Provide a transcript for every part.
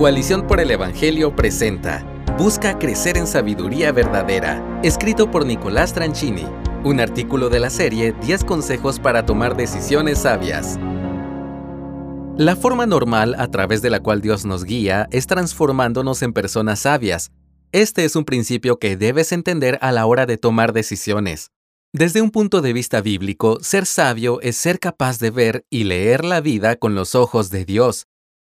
Coalición por el Evangelio presenta Busca crecer en sabiduría verdadera, escrito por Nicolás Tranchini, un artículo de la serie 10 consejos para tomar decisiones sabias. La forma normal a través de la cual Dios nos guía es transformándonos en personas sabias. Este es un principio que debes entender a la hora de tomar decisiones. Desde un punto de vista bíblico, ser sabio es ser capaz de ver y leer la vida con los ojos de Dios.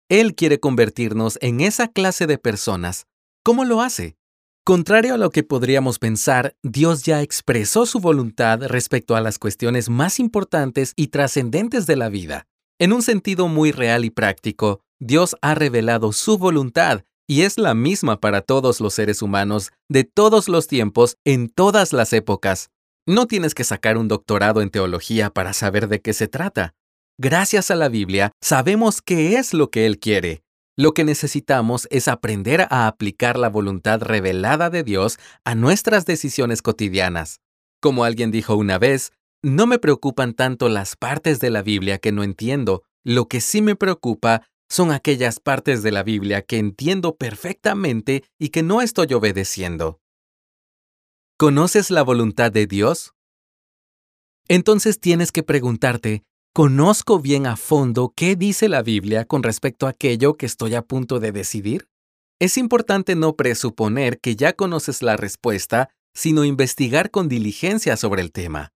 Él quiere convertirnos en esa clase de personas. ¿Cómo lo hace? Contrario a lo que podríamos pensar, Dios ya expresó su voluntad respecto a las cuestiones más importantes y trascendentes de la vida. En un sentido muy real y práctico, Dios ha revelado su voluntad y es la misma para todos los seres humanos de todos los tiempos en todas las épocas. No tienes que sacar un doctorado en teología para saber de qué se trata. Gracias a la Biblia, sabemos qué es lo que Él quiere. Lo que necesitamos es aprender a aplicar la voluntad revelada de Dios a nuestras decisiones cotidianas. Como alguien dijo una vez, no me preocupan tanto las partes de la Biblia que no entiendo, lo que sí me preocupa son aquellas partes de la Biblia que entiendo perfectamente y que no estoy obedeciendo. ¿Conoces la voluntad de Dios? Entonces tienes que preguntarte, ¿Conozco bien a fondo qué dice la Biblia con respecto a aquello que estoy a punto de decidir? Es importante no presuponer que ya conoces la respuesta, sino investigar con diligencia sobre el tema.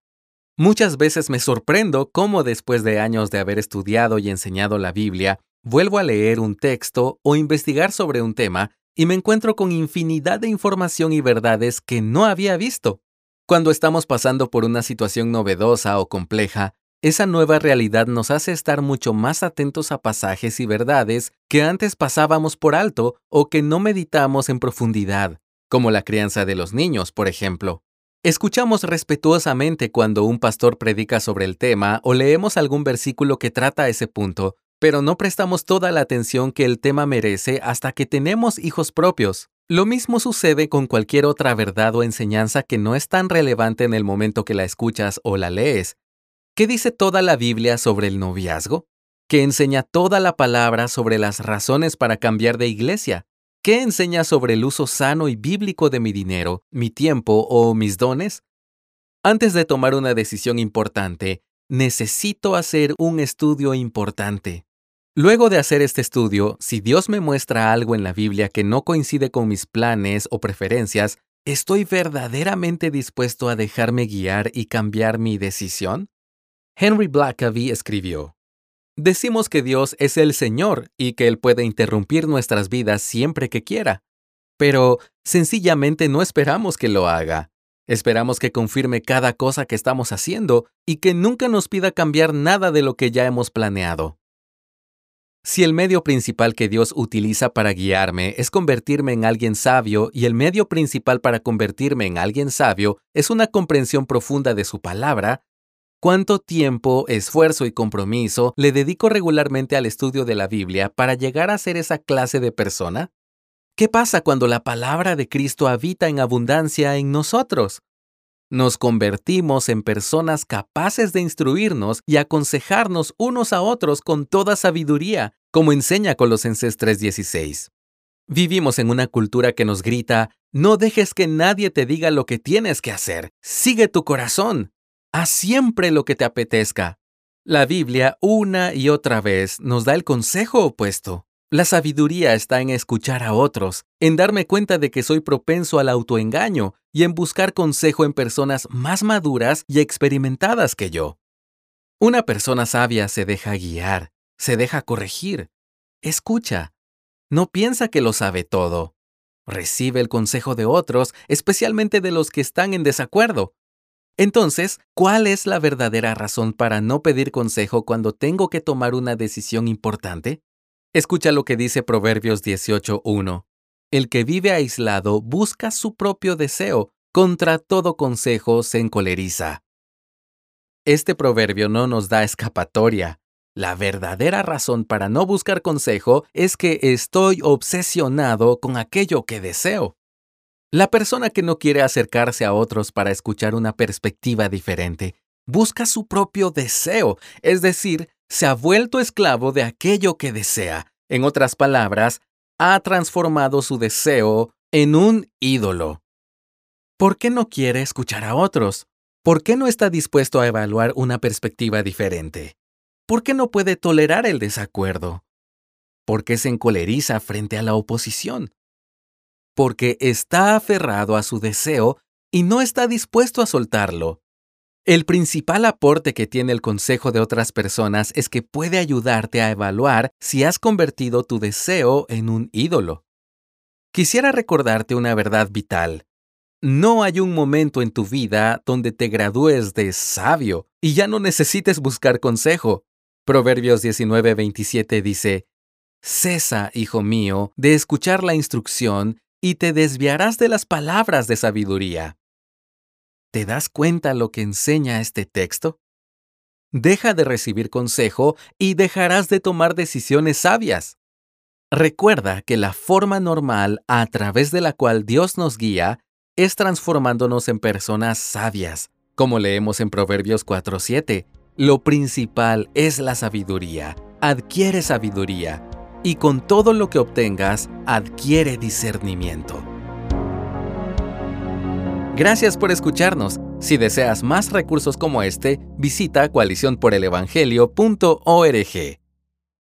Muchas veces me sorprendo cómo después de años de haber estudiado y enseñado la Biblia, vuelvo a leer un texto o investigar sobre un tema y me encuentro con infinidad de información y verdades que no había visto. Cuando estamos pasando por una situación novedosa o compleja, esa nueva realidad nos hace estar mucho más atentos a pasajes y verdades que antes pasábamos por alto o que no meditamos en profundidad, como la crianza de los niños, por ejemplo. Escuchamos respetuosamente cuando un pastor predica sobre el tema o leemos algún versículo que trata ese punto, pero no prestamos toda la atención que el tema merece hasta que tenemos hijos propios. Lo mismo sucede con cualquier otra verdad o enseñanza que no es tan relevante en el momento que la escuchas o la lees, ¿Qué dice toda la Biblia sobre el noviazgo? ¿Qué enseña toda la palabra sobre las razones para cambiar de iglesia? ¿Qué enseña sobre el uso sano y bíblico de mi dinero, mi tiempo o mis dones? Antes de tomar una decisión importante, necesito hacer un estudio importante. Luego de hacer este estudio, si Dios me muestra algo en la Biblia que no coincide con mis planes o preferencias, ¿estoy verdaderamente dispuesto a dejarme guiar y cambiar mi decisión? Henry Blackaby escribió, Decimos que Dios es el Señor y que Él puede interrumpir nuestras vidas siempre que quiera, pero sencillamente no esperamos que lo haga. Esperamos que confirme cada cosa que estamos haciendo y que nunca nos pida cambiar nada de lo que ya hemos planeado. Si el medio principal que Dios utiliza para guiarme es convertirme en alguien sabio y el medio principal para convertirme en alguien sabio es una comprensión profunda de su palabra, ¿Cuánto tiempo, esfuerzo y compromiso le dedico regularmente al estudio de la Biblia para llegar a ser esa clase de persona? ¿Qué pasa cuando la palabra de Cristo habita en abundancia en nosotros? Nos convertimos en personas capaces de instruirnos y aconsejarnos unos a otros con toda sabiduría, como enseña Colosenses 3:16. Vivimos en una cultura que nos grita, no dejes que nadie te diga lo que tienes que hacer, sigue tu corazón, Haz siempre lo que te apetezca. La Biblia una y otra vez nos da el consejo opuesto. La sabiduría está en escuchar a otros, en darme cuenta de que soy propenso al autoengaño y en buscar consejo en personas más maduras y experimentadas que yo. Una persona sabia se deja guiar, se deja corregir, escucha, no piensa que lo sabe todo. Recibe el consejo de otros, especialmente de los que están en desacuerdo, entonces, ¿cuál es la verdadera razón para no pedir consejo cuando tengo que tomar una decisión importante? Escucha lo que dice Proverbios 18.1. El que vive aislado busca su propio deseo, contra todo consejo se encoleriza. Este proverbio no nos da escapatoria. La verdadera razón para no buscar consejo es que estoy obsesionado con aquello que deseo. La persona que no quiere acercarse a otros para escuchar una perspectiva diferente busca su propio deseo, es decir, se ha vuelto esclavo de aquello que desea. En otras palabras, ha transformado su deseo en un ídolo. ¿Por qué no quiere escuchar a otros? ¿Por qué no está dispuesto a evaluar una perspectiva diferente? ¿Por qué no puede tolerar el desacuerdo? ¿Por qué se encoleriza frente a la oposición? Porque está aferrado a su deseo y no está dispuesto a soltarlo. El principal aporte que tiene el consejo de otras personas es que puede ayudarte a evaluar si has convertido tu deseo en un ídolo. Quisiera recordarte una verdad vital. No hay un momento en tu vida donde te gradúes de sabio y ya no necesites buscar consejo. Proverbios 19:27 dice, Cesa, hijo mío, de escuchar la instrucción y te desviarás de las palabras de sabiduría. ¿Te das cuenta lo que enseña este texto? Deja de recibir consejo y dejarás de tomar decisiones sabias. Recuerda que la forma normal a través de la cual Dios nos guía es transformándonos en personas sabias, como leemos en Proverbios 4:7. Lo principal es la sabiduría. Adquiere sabiduría y con todo lo que obtengas, adquiere discernimiento. Gracias por escucharnos. Si deseas más recursos como este, visita coaliciónporelevangelio.org.